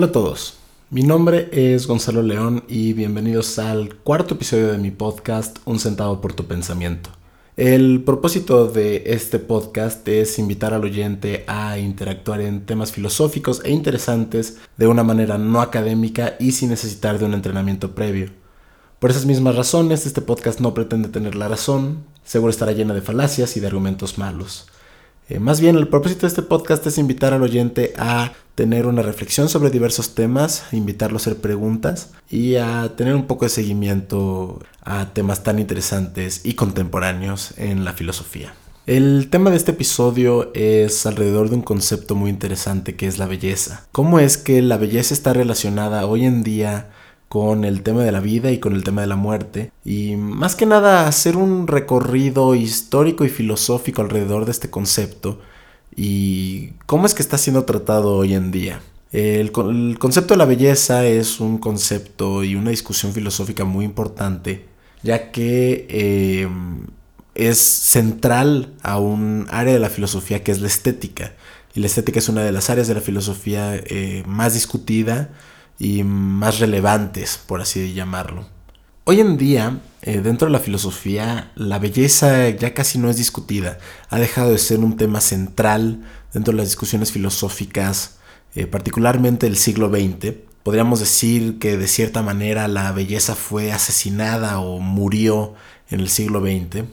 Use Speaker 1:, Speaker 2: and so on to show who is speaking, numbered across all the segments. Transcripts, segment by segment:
Speaker 1: Hola a todos, mi nombre es Gonzalo León y bienvenidos al cuarto episodio de mi podcast Un centavo por tu pensamiento. El propósito de este podcast es invitar al oyente a interactuar en temas filosóficos e interesantes de una manera no académica y sin necesitar de un entrenamiento previo. Por esas mismas razones, este podcast no pretende tener la razón, seguro estará llena de falacias y de argumentos malos. Eh, más bien, el propósito de este podcast es invitar al oyente a tener una reflexión sobre diversos temas, invitarlo a hacer preguntas y a tener un poco de seguimiento a temas tan interesantes y contemporáneos en la filosofía. El tema de este episodio es alrededor de un concepto muy interesante que es la belleza. ¿Cómo es que la belleza está relacionada hoy en día con el tema de la vida y con el tema de la muerte. Y más que nada hacer un recorrido histórico y filosófico alrededor de este concepto y cómo es que está siendo tratado hoy en día. El, concepto de la belleza es un concepto y una discusión filosófica muy importante, ya que em, es central a un área de la filosofía que es la estética. Y la estética es una de las áreas de la filosofía eh, más discutida y más relevantes, por así llamarlo. Hoy en día, eh, dentro de la filosofía, la belleza ya casi no es discutida. Ha dejado de ser un tema central dentro de las discusiones filosóficas, eh, particularmente del siglo XX. Podríamos decir que de cierta manera la belleza fue asesinada o murió en el siglo XX.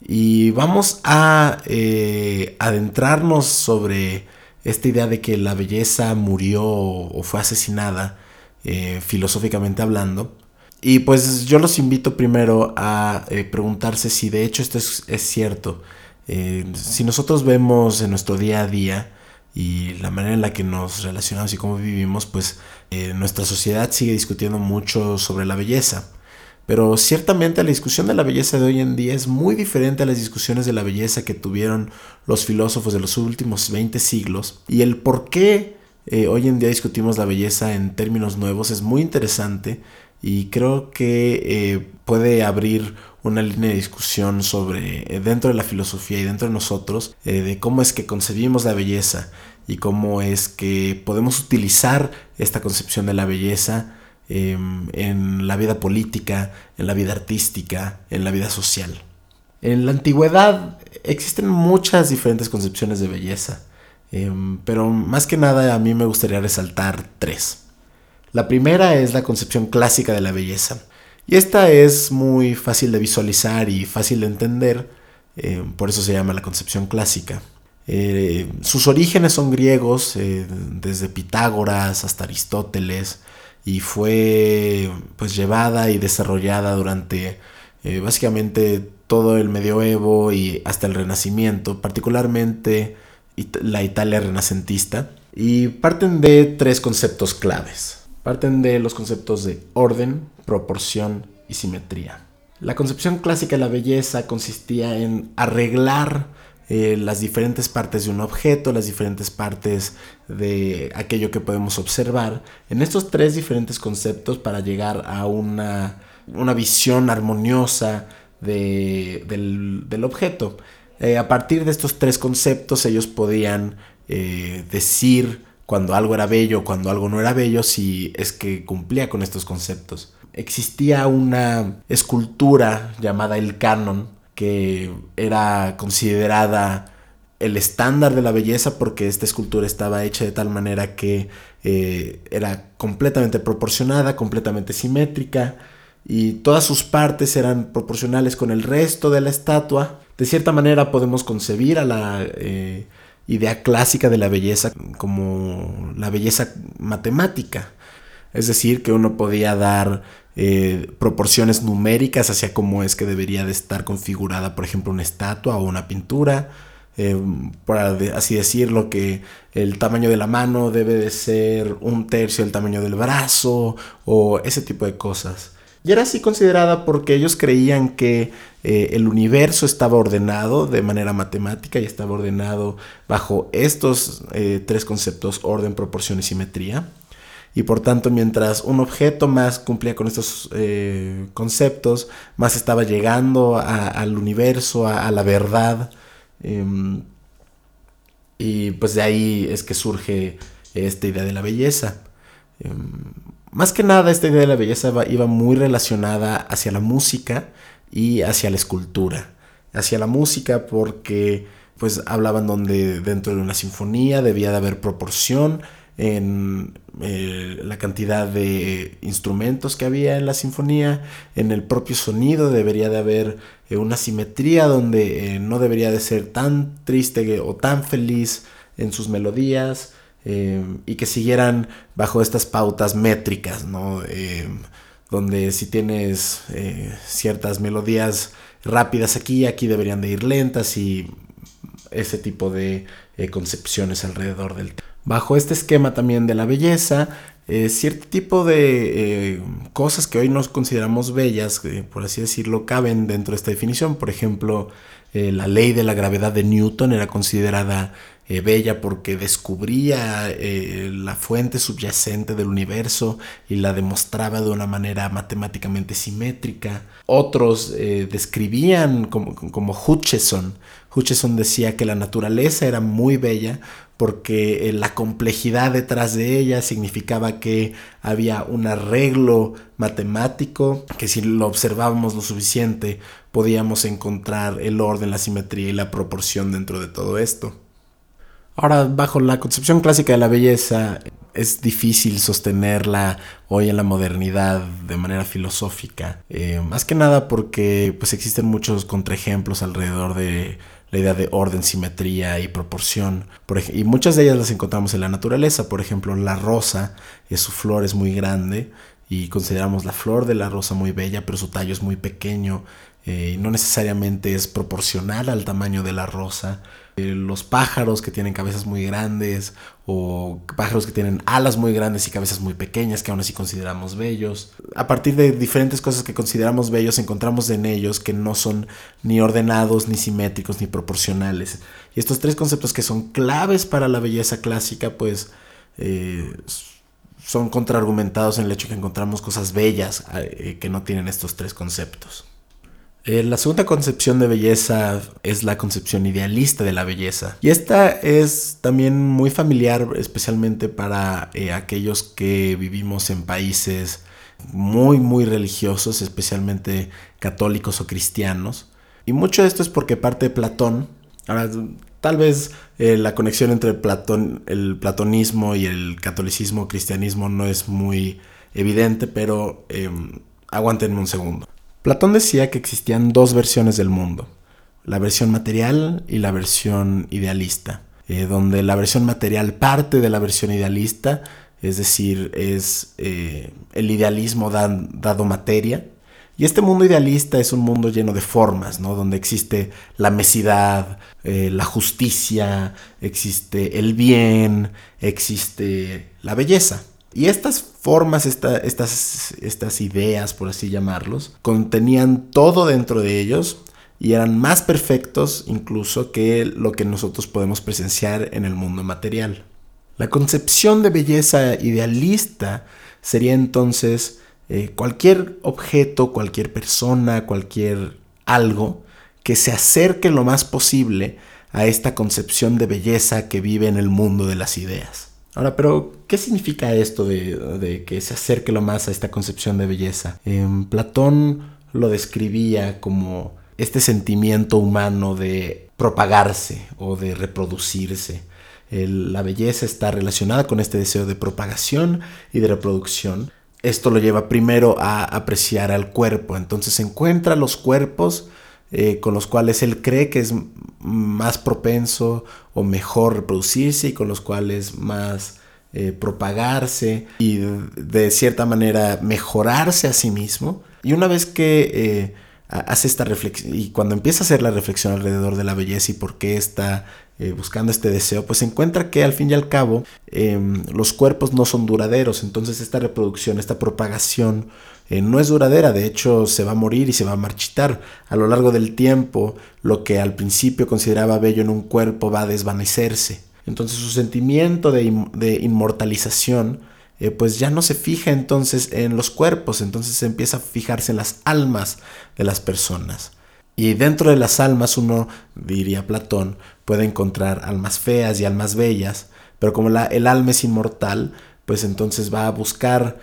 Speaker 1: Y vamos a eh, adentrarnos sobre esta idea de que la belleza murió o fue asesinada, eh, filosóficamente hablando. Y pues yo los invito primero a eh, preguntarse si de hecho esto es, cierto. Eh, si nosotros vemos en nuestro día a día y la manera en la que nos relacionamos y cómo vivimos, pues nuestra sociedad sigue discutiendo mucho sobre la belleza. Pero ciertamente la discusión de la belleza de hoy en día es muy diferente a las discusiones de la belleza que tuvieron los filósofos de los últimos 20 siglos. Y el por qué eh, hoy en día discutimos la belleza en términos nuevos es muy interesante y creo que eh, puede abrir una línea de discusión sobre eh, dentro de la filosofía y dentro de nosotros de cómo es que concebimos la belleza y cómo es que podemos utilizar esta concepción de la belleza Em, en la vida política, en la vida artística, en la vida social. En la antigüedad existen muchas diferentes concepciones de belleza, em, pero más que nada a mí me gustaría resaltar tres. La primera es la concepción clásica de la belleza, y esta es muy fácil de visualizar y fácil de entender, em, por eso se llama la concepción clásica. Eh, sus orígenes son griegos, eh, desde Pitágoras hasta Aristóteles, y fue pues llevada y desarrollada durante eh, básicamente todo el medioevo y hasta el renacimiento, particularmente la Italia renacentista, y parten de tres conceptos claves. Parten de los conceptos de orden, proporción y simetría. La concepción clásica de la belleza consistía en arreglar eh, las diferentes partes de un objeto, las diferentes partes de aquello que podemos observar, en estos tres diferentes conceptos para llegar a una, visión armoniosa del, objeto. Eh, a partir de estos tres conceptos ellos podían eh, decir cuando algo era bello, cuando algo no era bello, si es que cumplía con estos conceptos. Existía una escultura llamada el canon, que era considerada el estándar de la belleza porque esta escultura estaba hecha de tal manera que eh, era completamente proporcionada, completamente simétrica y todas sus partes eran proporcionales con el resto de la estatua. De cierta manera podemos concebir a la eh, idea clásica de la belleza como la belleza matemática. Es decir, que uno podía dar eh, proporciones numéricas hacia cómo es que debería de estar configurada, por ejemplo, una estatua o una pintura. Eh, por así decirlo, que el tamaño de la mano debe de ser un tercio del tamaño del brazo o ese tipo de cosas. Y era así considerada porque ellos creían que eh, el universo estaba ordenado de manera matemática y estaba ordenado bajo estos tres conceptos, orden, proporción y simetría y por tanto mientras un objeto más cumplía con estos eh, conceptos, más estaba llegando al universo, a, la verdad. Em, y pues de ahí es que surge esta idea de la belleza. Em, más que nada, esta idea de la belleza iba muy relacionada hacia la música y hacia la escultura. Hacia la música porque pues hablaban donde dentro de una sinfonía debía de haber proporción en eh, la cantidad de instrumentos que había en la sinfonía, en el propio sonido debería de haber eh, una simetría donde eh, no debería de ser tan triste o tan feliz en sus melodías y que siguieran bajo estas pautas métricas, ¿no? donde si tienes ciertas melodías rápidas aquí, aquí deberían de ir lentas y ese tipo de concepciones alrededor del tema. Bajo este esquema también de la belleza, eh, cierto tipo de eh, cosas que hoy nos consideramos bellas, por así decirlo, caben dentro de esta definición. Por ejemplo, eh, la ley de la gravedad de Newton era considerada bella porque descubría la fuente subyacente del universo y la demostraba de una manera matemáticamente simétrica. Otros describían como, como Hutcheson. Hutcheson decía que la naturaleza era muy bella porque eh, la complejidad detrás de ella significaba que había un arreglo matemático, que si lo observábamos lo suficiente podíamos encontrar el orden, la simetría y la proporción dentro de todo esto. Ahora, bajo la concepción clásica de la belleza, es difícil sostenerla hoy en la modernidad de manera filosófica. Eh, más que nada porque pues, existen muchos contraejemplos alrededor de la idea de orden, simetría y proporción. Por y muchas de ellas las encontramos en la naturaleza. Por ejemplo, la rosa, su flor es muy grande y consideramos la flor de la rosa muy bella, pero su tallo es muy pequeño eh, no necesariamente es proporcional al tamaño de la rosa. Eh, los pájaros que tienen cabezas muy grandes o pájaros que tienen alas muy grandes y cabezas muy pequeñas que aún así consideramos bellos. A partir de diferentes cosas que consideramos bellos encontramos en ellos que no son ni ordenados, ni simétricos, ni proporcionales. Y estos tres conceptos que son claves para la belleza clásica pues eh, son contraargumentados en el hecho que encontramos cosas bellas eh, que no tienen estos tres conceptos. Eh, la segunda concepción de belleza es la concepción idealista de la belleza. Y esta es también muy familiar, especialmente para eh, aquellos que vivimos en países muy, muy religiosos, especialmente católicos o cristianos. Y mucho de esto es porque parte de Platón. Ahora, tal vez eh, la conexión entre Platón, el platonismo y el catolicismo cristianismo no es muy evidente, pero em, aguántenme un segundo. Platón decía que existían dos versiones del mundo, la versión material y la versión idealista, eh, donde la versión material parte de la versión idealista, es decir, es eh, el idealismo dado materia, y este mundo idealista es un mundo lleno de formas, ¿no? Donde existe la mesidad, eh, la justicia, existe el bien, existe la belleza. Y estas formas, estas, estas ideas, por así llamarlos, contenían todo dentro de ellos y eran más perfectos incluso que lo que nosotros podemos presenciar en el mundo material. La concepción de belleza idealista sería entonces eh, cualquier objeto, cualquier persona, cualquier algo que se acerque lo más posible a esta concepción de belleza que vive en el mundo de las ideas. Ahora, pero, ¿qué significa esto de, que se acerque lo más a esta concepción de belleza? Em, Platón lo describía como este sentimiento humano de propagarse o de reproducirse. la belleza está relacionada con este deseo de propagación y de reproducción. Esto lo lleva primero a apreciar al cuerpo, entonces encuentra los cuerpos eh, con los cuales él cree que es más propenso o mejor reproducirse y con los cuales más eh, propagarse y de, cierta manera mejorarse a sí mismo. Y una vez que eh, hace esta reflexión y cuando empieza a hacer la reflexión alrededor de la belleza y por qué está buscando este deseo, pues encuentra que al fin y al cabo em, los cuerpos no son duraderos, entonces esta reproducción, esta propagación eh, no es duradera, de hecho se va a morir y se va a marchitar. A lo largo del tiempo, lo que al principio consideraba bello en un cuerpo va a desvanecerse. Entonces su sentimiento de, inmortalización eh, pues ya no se fija entonces en los cuerpos, entonces empieza a fijarse en las almas de las personas. Y dentro de las almas uno, diría Platón, puede encontrar almas feas y almas bellas, pero como el alma es inmortal, pues entonces va a buscar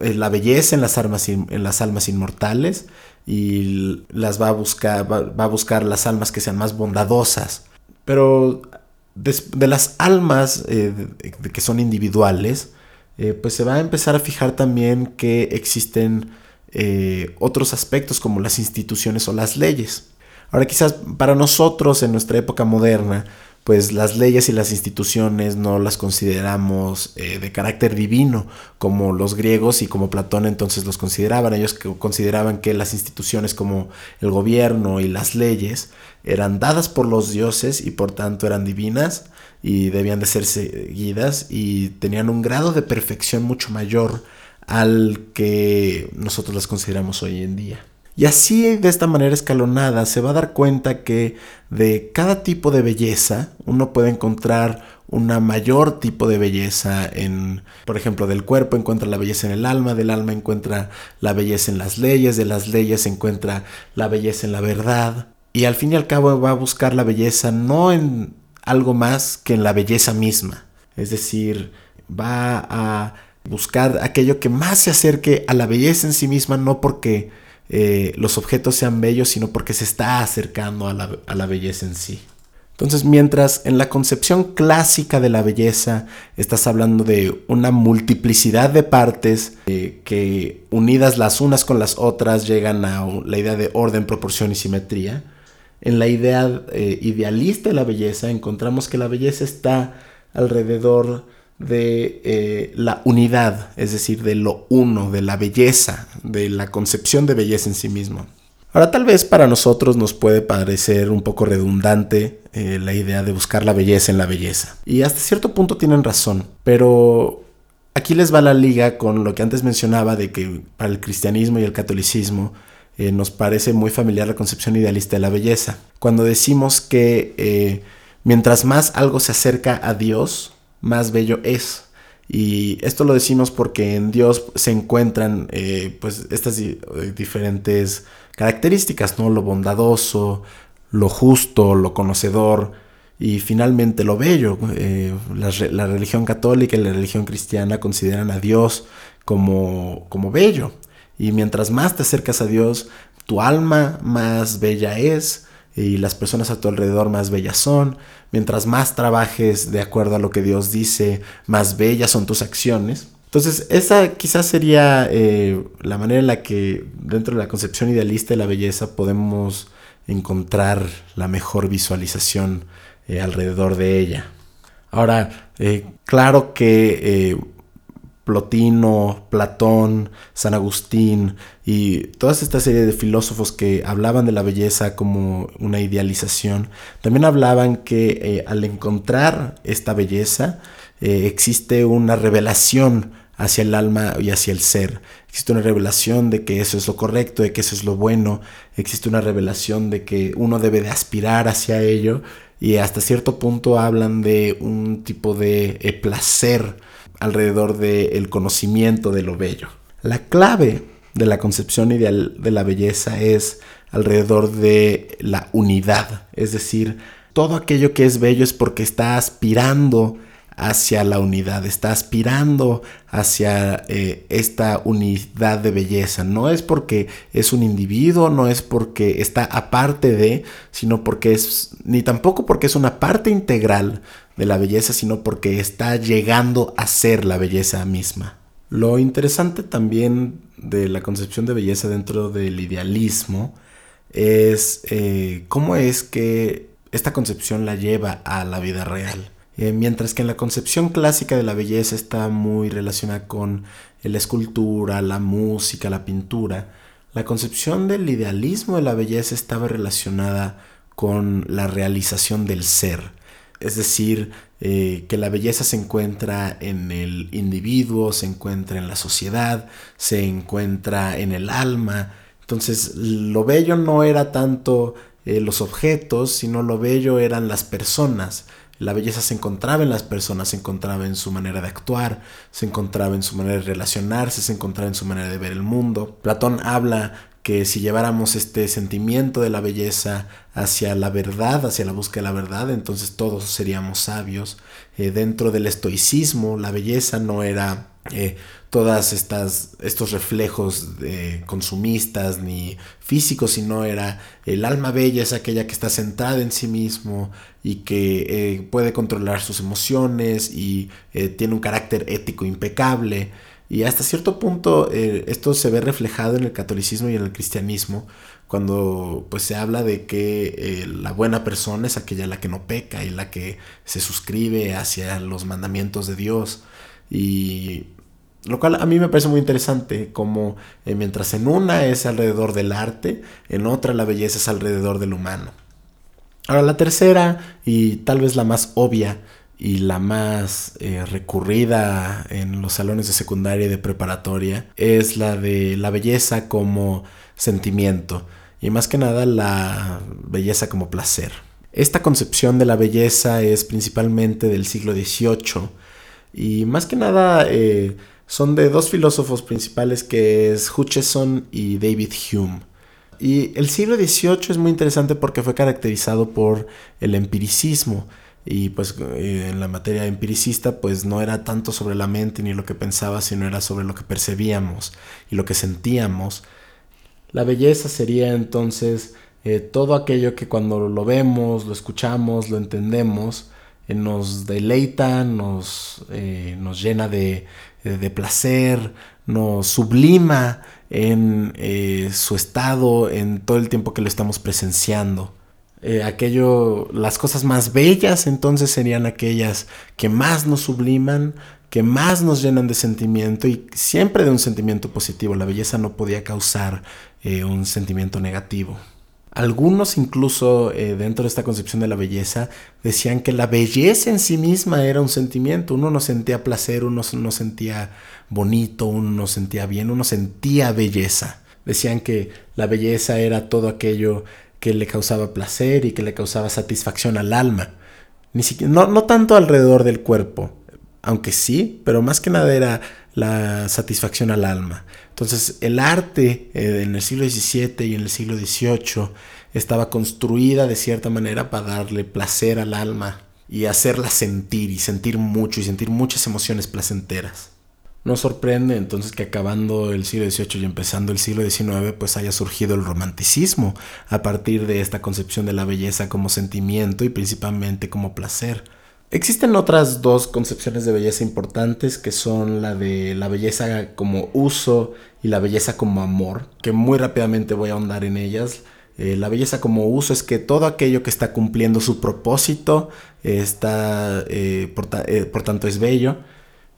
Speaker 1: eh, la belleza en las, almas, en las almas inmortales y las va a buscar, va, a buscar las almas que sean más bondadosas. Pero de, las almas eh, que son individuales, eh, pues se va a empezar a fijar también que existen otros aspectos como las instituciones o las leyes. Ahora quizás para nosotros en nuestra época moderna, pues las leyes y las instituciones no las consideramos eh, de carácter divino como los griegos y como Platón entonces los consideraban. Ellos consideraban que las instituciones como el gobierno y las leyes eran dadas por los dioses y por tanto eran divinas y debían de ser seguidas y tenían un grado de perfección mucho mayor al que nosotros las consideramos hoy en día. Y así, de esta manera escalonada, se va a dar cuenta que de cada tipo de belleza uno puede encontrar una mayor tipo de belleza en, por ejemplo, del cuerpo encuentra la belleza en el alma, del alma encuentra la belleza en las leyes, de las leyes encuentra la belleza en la verdad. Y al fin y al cabo va a buscar la belleza no en algo más que en la belleza misma. Es decir, va a buscar aquello que más se acerque a la belleza en sí misma, no porque eh, los objetos sean bellos, sino porque se está acercando a la, belleza en sí. Entonces, mientras en la concepción clásica de la belleza estás hablando de una multiplicidad de partes eh, que unidas las unas con las otras llegan a la idea de orden, proporción y simetría, en la idea eh, idealista de la belleza encontramos que la belleza está alrededor de eh, la unidad, es decir, de lo uno, de la belleza, de la concepción de belleza en sí mismo. Ahora tal vez para nosotros nos puede parecer un poco redundante eh, la idea de buscar la belleza en la belleza. Y hasta cierto punto tienen razón, pero aquí les va la liga con lo que antes mencionaba de que para el cristianismo y el catolicismo eh, nos parece muy familiar la concepción idealista de la belleza. Cuando decimos que mientras más algo se acerca a Dios, más bello es. Y esto lo decimos porque en Dios se encuentran eh, pues estas eh, diferentes características, ¿no? Lo bondadoso, lo justo, lo conocedor y finalmente lo bello. Eh, la, religión católica y la religión cristiana consideran a Dios como, como bello. Y mientras más te acercas a Dios, tu alma más bella es y las personas a tu alrededor más bellas son. Mientras más trabajes de acuerdo a lo que Dios dice, más bellas son tus acciones. Entonces, esa quizás sería eh, la manera en la que dentro de la concepción idealista de la belleza podemos encontrar la mejor visualización eh, alrededor de ella. Ahora, eh, claro que Plotino, Platón, San Agustín y toda esta serie de filósofos que hablaban de la belleza como una idealización, también hablaban que eh, al encontrar esta belleza eh, existe una revelación hacia el alma y hacia el ser. Existe una revelación de que eso es lo correcto, de que eso es lo bueno. Existe una revelación de que uno debe de aspirar hacia ello y hasta cierto punto hablan de un tipo de eh, placer alrededor del conocimiento de lo bello. La clave de la concepción ideal de la belleza es alrededor de la unidad, es decir, todo aquello que es bello es porque está aspirando hacia la unidad, está aspirando hacia eh, esta unidad de belleza. No es porque es un individuo, no es porque está aparte de, sino porque es, ni tampoco porque es una parte integral de la belleza, sino porque está llegando a ser la belleza misma. Lo interesante también de la concepción de belleza dentro del idealismo es eh, cómo es que esta concepción la lleva a la vida real. Eh, mientras que en la concepción clásica de la belleza está muy relacionada con la escultura, la música, la pintura, la concepción del idealismo de la belleza estaba relacionada con la realización del ser es decir, eh, que la belleza se encuentra en el individuo, se encuentra en la sociedad, se encuentra en el alma. Entonces, lo bello no era tanto eh, los objetos, sino lo bello eran las personas. La belleza se encontraba en las personas, se encontraba en su manera de actuar, se encontraba en su manera de relacionarse, se encontraba en su manera de ver el mundo. Platón habla que si lleváramos este sentimiento de la belleza hacia la verdad, hacia la búsqueda de la verdad, entonces todos seríamos sabios. Eh, dentro del estoicismo, la belleza no era eh, todas estas estos reflejos de consumistas ni físicos sino era el alma bella es aquella que está centrada en sí mismo y que eh, puede controlar sus emociones y tiene un carácter ético impecable y hasta cierto punto eh, esto se ve reflejado en el catolicismo y en el cristianismo, cuando pues se habla de que eh, la buena persona es aquella la que no peca y la que se suscribe hacia los mandamientos de Dios. Y lo cual a mí me parece muy interesante, como eh, mientras en una es alrededor del arte, en otra la belleza es alrededor del humano. Ahora la tercera y tal vez la más obvia y la más eh, recurrida en los salones de secundaria y de preparatoria es la de la belleza como sentimiento y más que nada la belleza como placer. Esta concepción de la belleza es principalmente del siglo XVIII y más que nada eh, son de dos filósofos principales que es Hutcheson y David Hume. Y el siglo XVIII es muy interesante porque fue caracterizado por el empiricismo, y pues eh, en la materia empiricista pues no era tanto sobre la mente ni lo que pensaba, sino era sobre lo que percibíamos y lo que sentíamos. La belleza sería entonces eh, todo aquello que cuando lo vemos, lo escuchamos, lo entendemos, eh, nos deleita, nos, nos llena de, de, placer, nos sublima en su estado, en todo el tiempo que lo estamos presenciando. Eh, aquello, las cosas más bellas entonces serían aquellas que más nos subliman, que más nos llenan de sentimiento y siempre de un sentimiento positivo. La belleza no podía causar eh, un sentimiento negativo. Algunos incluso eh, dentro de esta concepción de la belleza decían que la belleza en sí misma era un sentimiento. Uno no sentía placer, uno no sentía bonito, uno no sentía bien, uno sentía belleza. Decían que la belleza era todo aquello que le causaba placer y que le causaba satisfacción al alma. Ni siquiera, no, no tanto alrededor del cuerpo, aunque sí, pero más que nada era la satisfacción al alma. Entonces el arte eh, en el siglo XVII y en el siglo XVIII estaba construida de cierta manera para darle placer al alma y hacerla sentir y sentir mucho y sentir muchas emociones placenteras. No sorprende entonces que acabando el siglo XVIII y empezando el siglo XIX pues haya surgido el romanticismo a partir de esta concepción de la belleza como sentimiento y principalmente como placer. Existen otras dos concepciones de belleza importantes que son la de la belleza como uso y la belleza como amor, que muy rápidamente voy a ahondar en ellas. Eh, la belleza como uso es que todo aquello que está cumpliendo su propósito está, eh, eh, por tanto es bello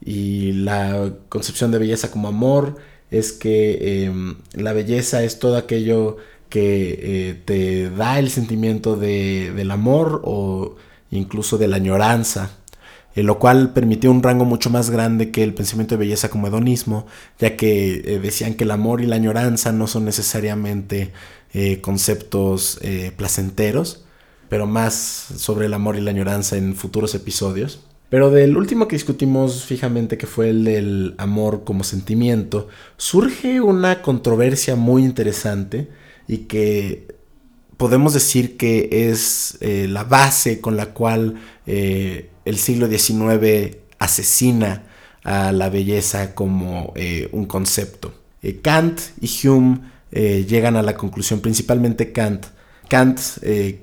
Speaker 1: y la concepción de belleza como amor es que em, la belleza es todo aquello que eh, te da el sentimiento de, del amor o incluso de la añoranza, eh, lo cual permitió un rango mucho más grande que el pensamiento de belleza como hedonismo, ya que eh, decían que el amor y la añoranza no son necesariamente conceptos placenteros, pero más sobre el amor y la añoranza en futuros episodios. Pero del último que discutimos fijamente, que fue el del amor como sentimiento, surge una controversia muy interesante y que podemos decir que es eh, la base con la cual eh, el siglo XIX asesina a la belleza como eh, un concepto. Kant y Hume llegan a la conclusión, principalmente Kant, Kant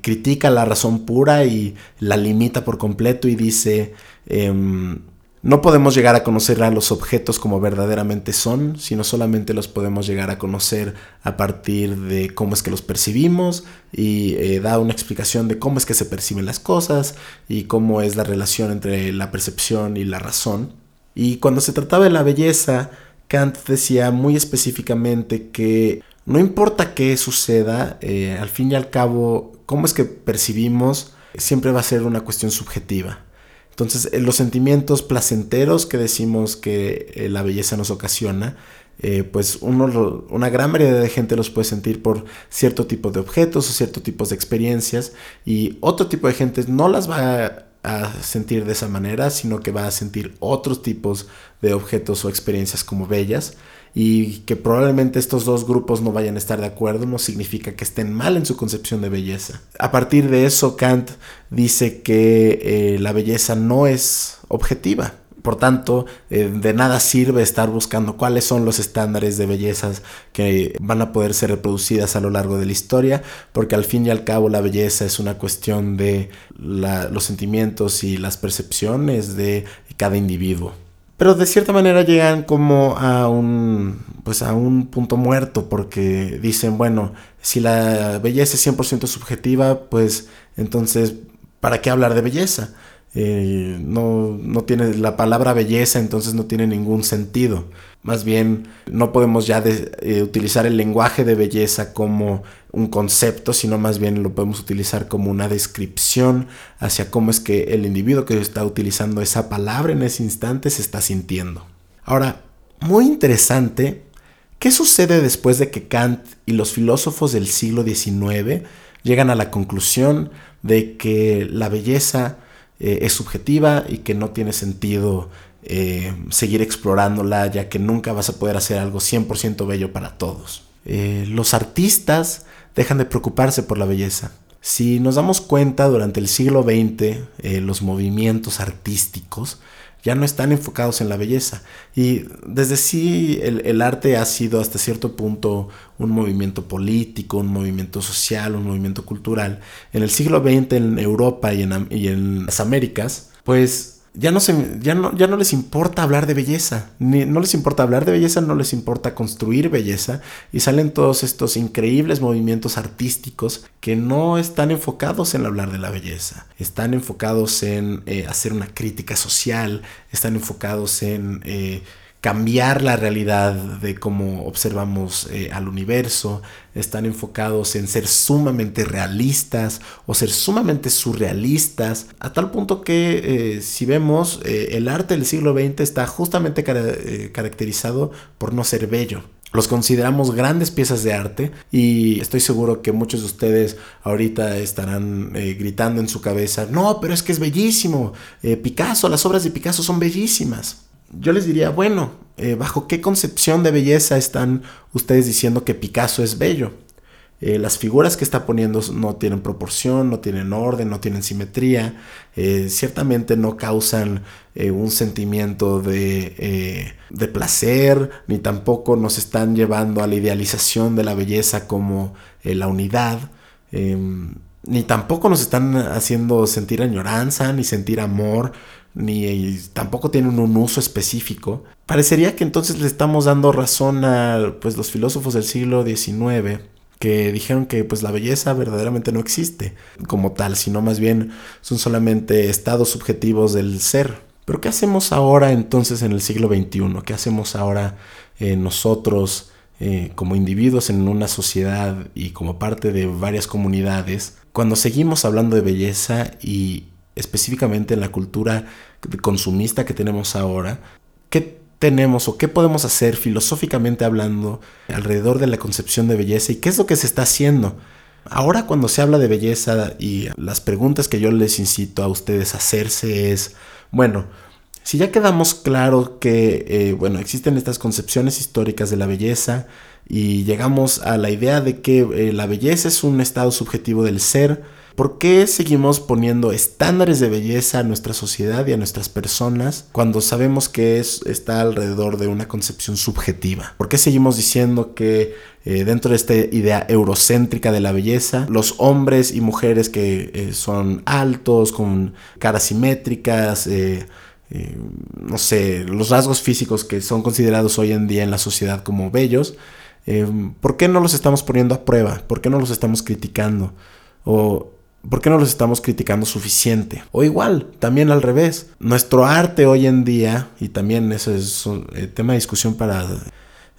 Speaker 1: critica la razón pura y la limita por completo y dice Em, no podemos llegar a conocer a los objetos como verdaderamente son, sino solamente los podemos llegar a conocer a partir de cómo es que los percibimos y eh, da una explicación de cómo es que se perciben las cosas y cómo es la relación entre la percepción y la razón. Y cuando se trataba de la belleza, Kant decía muy específicamente que no importa qué suceda, eh, al fin y al cabo, cómo es que percibimos siempre va a ser una cuestión subjetiva. Entonces, eh, los sentimientos placenteros que decimos que eh, la belleza nos ocasiona, pues uno, una gran variedad de gente los puede sentir por cierto tipo de objetos o cierto tipos de experiencias y otro tipo de gente no las va a sentir de esa manera, sino que va a sentir otros tipos de objetos o experiencias como bellas y que probablemente estos dos grupos no vayan a estar de acuerdo no significa que estén mal en su concepción de belleza. A partir de eso, Kant dice que eh, la belleza no es objetiva. Por tanto, eh, de nada sirve estar buscando cuáles son los estándares de bellezas que van a poder ser reproducidas a lo largo de la historia, porque al fin y al cabo la belleza es una cuestión de los sentimientos y las percepciones de cada individuo pero de cierta manera llegan como a un, pues a un punto muerto porque dicen, bueno, si la belleza es 100% subjetiva, pues entonces, ¿para qué hablar de belleza? Eh, no, no tiene la palabra belleza, entonces no tiene ningún sentido. Más bien, no podemos ya eh, utilizar el lenguaje de belleza como un concepto, sino más bien lo podemos utilizar como una descripción hacia cómo es que el individuo que está utilizando esa palabra en ese instante se está sintiendo. Ahora, muy interesante, ¿qué sucede después de que Kant y los filósofos del siglo XIX llegan a la conclusión de que la belleza eh, es subjetiva y que no tiene sentido eh, seguir explorándola ya que nunca vas a poder hacer algo 100% bello para todos. Eh, los artistas dejan de preocuparse por la belleza. Si nos damos cuenta, durante el siglo XX, los movimientos artísticos ya no están enfocados en la belleza. Y desde sí el, arte ha sido hasta cierto punto un movimiento político, un movimiento social, un movimiento cultural. En el siglo XX en Europa y en, y en las Américas, pues ya no, se, ya, no, ya no les importa hablar de belleza, Ni, no les importa hablar de belleza, no les importa construir belleza y salen todos estos increíbles movimientos artísticos que no están enfocados en hablar de la belleza, están enfocados en eh, hacer una crítica social, están enfocados en... Eh, cambiar la realidad de cómo observamos eh, al universo, están enfocados en ser sumamente realistas o ser sumamente surrealistas, a tal punto que eh, si vemos eh, el arte del siglo XX está justamente caracterizado por no ser bello. Los consideramos grandes piezas de arte y estoy seguro que muchos de ustedes ahorita estarán gritando en su cabeza, no, pero es que es bellísimo, Picasso, las obras de Picasso son bellísimas yo les diría, bueno, eh, ¿bajo qué concepción de belleza están ustedes diciendo que Picasso es bello? Eh, las figuras que está poniendo no tienen proporción, no tienen orden, no tienen simetría, eh, ciertamente no causan un sentimiento de, de, placer, ni tampoco nos están llevando a la idealización de la belleza como la unidad, em, ni tampoco nos están haciendo sentir añoranza, ni sentir amor, ni tampoco tienen un uso específico, parecería que entonces le estamos dando razón a pues, los filósofos del siglo XIX que dijeron que pues la belleza verdaderamente no existe como tal, sino más bien son solamente estados subjetivos del ser. Pero ¿qué hacemos ahora entonces en el siglo XXI? ¿Qué hacemos ahora eh, nosotros eh, como individuos en una sociedad y como parte de varias comunidades cuando seguimos hablando de belleza y específicamente en la cultura consumista que tenemos ahora, ¿qué tenemos o qué podemos hacer filosóficamente hablando alrededor de la concepción de belleza y qué es lo que se está haciendo? Ahora cuando se habla de belleza y las preguntas que yo les incito a ustedes a hacerse es, bueno, si ya quedamos claro que, eh, bueno, existen estas concepciones históricas de la belleza y llegamos a la idea de que eh, la belleza es un estado subjetivo del ser, ¿Por qué seguimos poniendo estándares de belleza a nuestra sociedad y a nuestras personas cuando sabemos que es, está alrededor de una concepción subjetiva? ¿Por qué seguimos diciendo que eh, dentro de esta idea eurocéntrica de la belleza, los hombres y mujeres que eh, son altos, con caras simétricas, eh, no sé, los rasgos físicos que son considerados hoy en día en la sociedad como bellos, ¿por qué no los estamos poniendo a prueba? ¿Por qué no los estamos criticando? O ¿Por qué no los estamos criticando suficiente? O igual, también al revés. Nuestro arte hoy en día, y también eso es un eh, tema de discusión para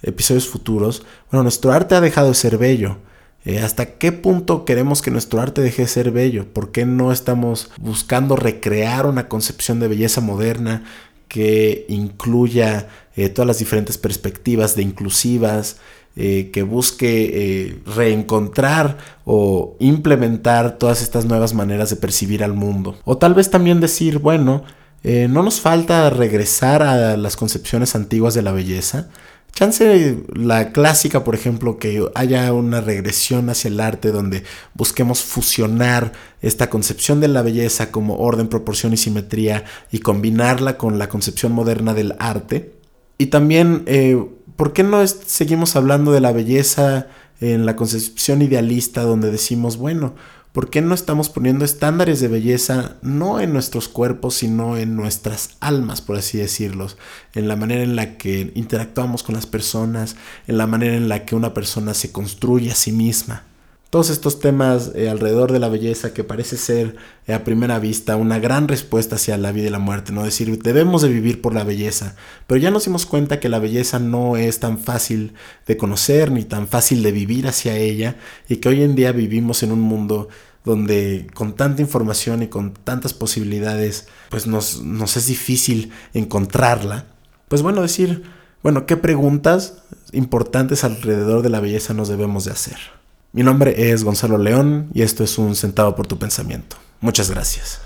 Speaker 1: episodios futuros, bueno, nuestro arte ha dejado de ser bello. Eh, ¿Hasta qué punto queremos que nuestro arte deje de ser bello? ¿Por qué no estamos buscando recrear una concepción de belleza moderna que incluya eh, todas las diferentes perspectivas de inclusivas, eh, que busque eh, reencontrar o implementar todas estas nuevas maneras de percibir al mundo. O tal vez también decir, bueno, no nos falta regresar a las concepciones antiguas de la belleza, Chance la clásica, por ejemplo, que haya una regresión hacia el arte donde busquemos fusionar esta concepción de la belleza como orden, proporción y simetría y combinarla con la concepción moderna del arte. Y también, eh, ¿por qué no seguimos hablando de la belleza en la concepción idealista donde decimos, bueno, ¿Por qué no estamos poniendo estándares de belleza no en nuestros cuerpos, sino en nuestras almas, por así decirlo? En la manera en la que interactuamos con las personas, en la manera en la que una persona se construye a sí misma todos estos temas eh, alrededor de la belleza que parece ser eh, a primera vista una gran respuesta hacia la vida y la muerte, ¿no? Decir, debemos de vivir por la belleza, pero ya nos dimos cuenta que la belleza no es tan fácil de conocer ni tan fácil de vivir hacia ella y que hoy en día vivimos en un mundo donde con tanta información y con tantas posibilidades, pues nos, nos es difícil encontrarla. Pues bueno, decir, bueno, ¿qué preguntas importantes alrededor de la belleza nos debemos de hacer? Mi nombre es Gonzalo León y esto es un centavo por tu pensamiento. Muchas gracias.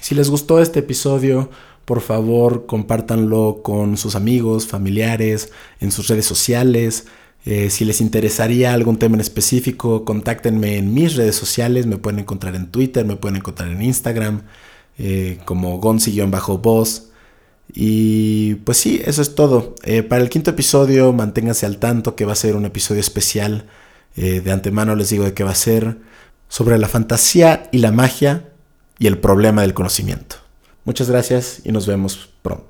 Speaker 1: Si les gustó este episodio, por favor compártanlo con sus amigos, familiares, en sus redes sociales. Eh, si les interesaría algún tema en específico, contáctenme en mis redes sociales. Me pueden encontrar en Twitter, me pueden encontrar en Instagram, eh, como gonzi-voz. Y pues sí, eso es todo. Eh, para el quinto episodio, manténganse al tanto que va a ser un episodio especial eh, de antemano les digo de qué va a ser sobre la fantasía y la magia y el problema del conocimiento. Muchas gracias y nos vemos pronto.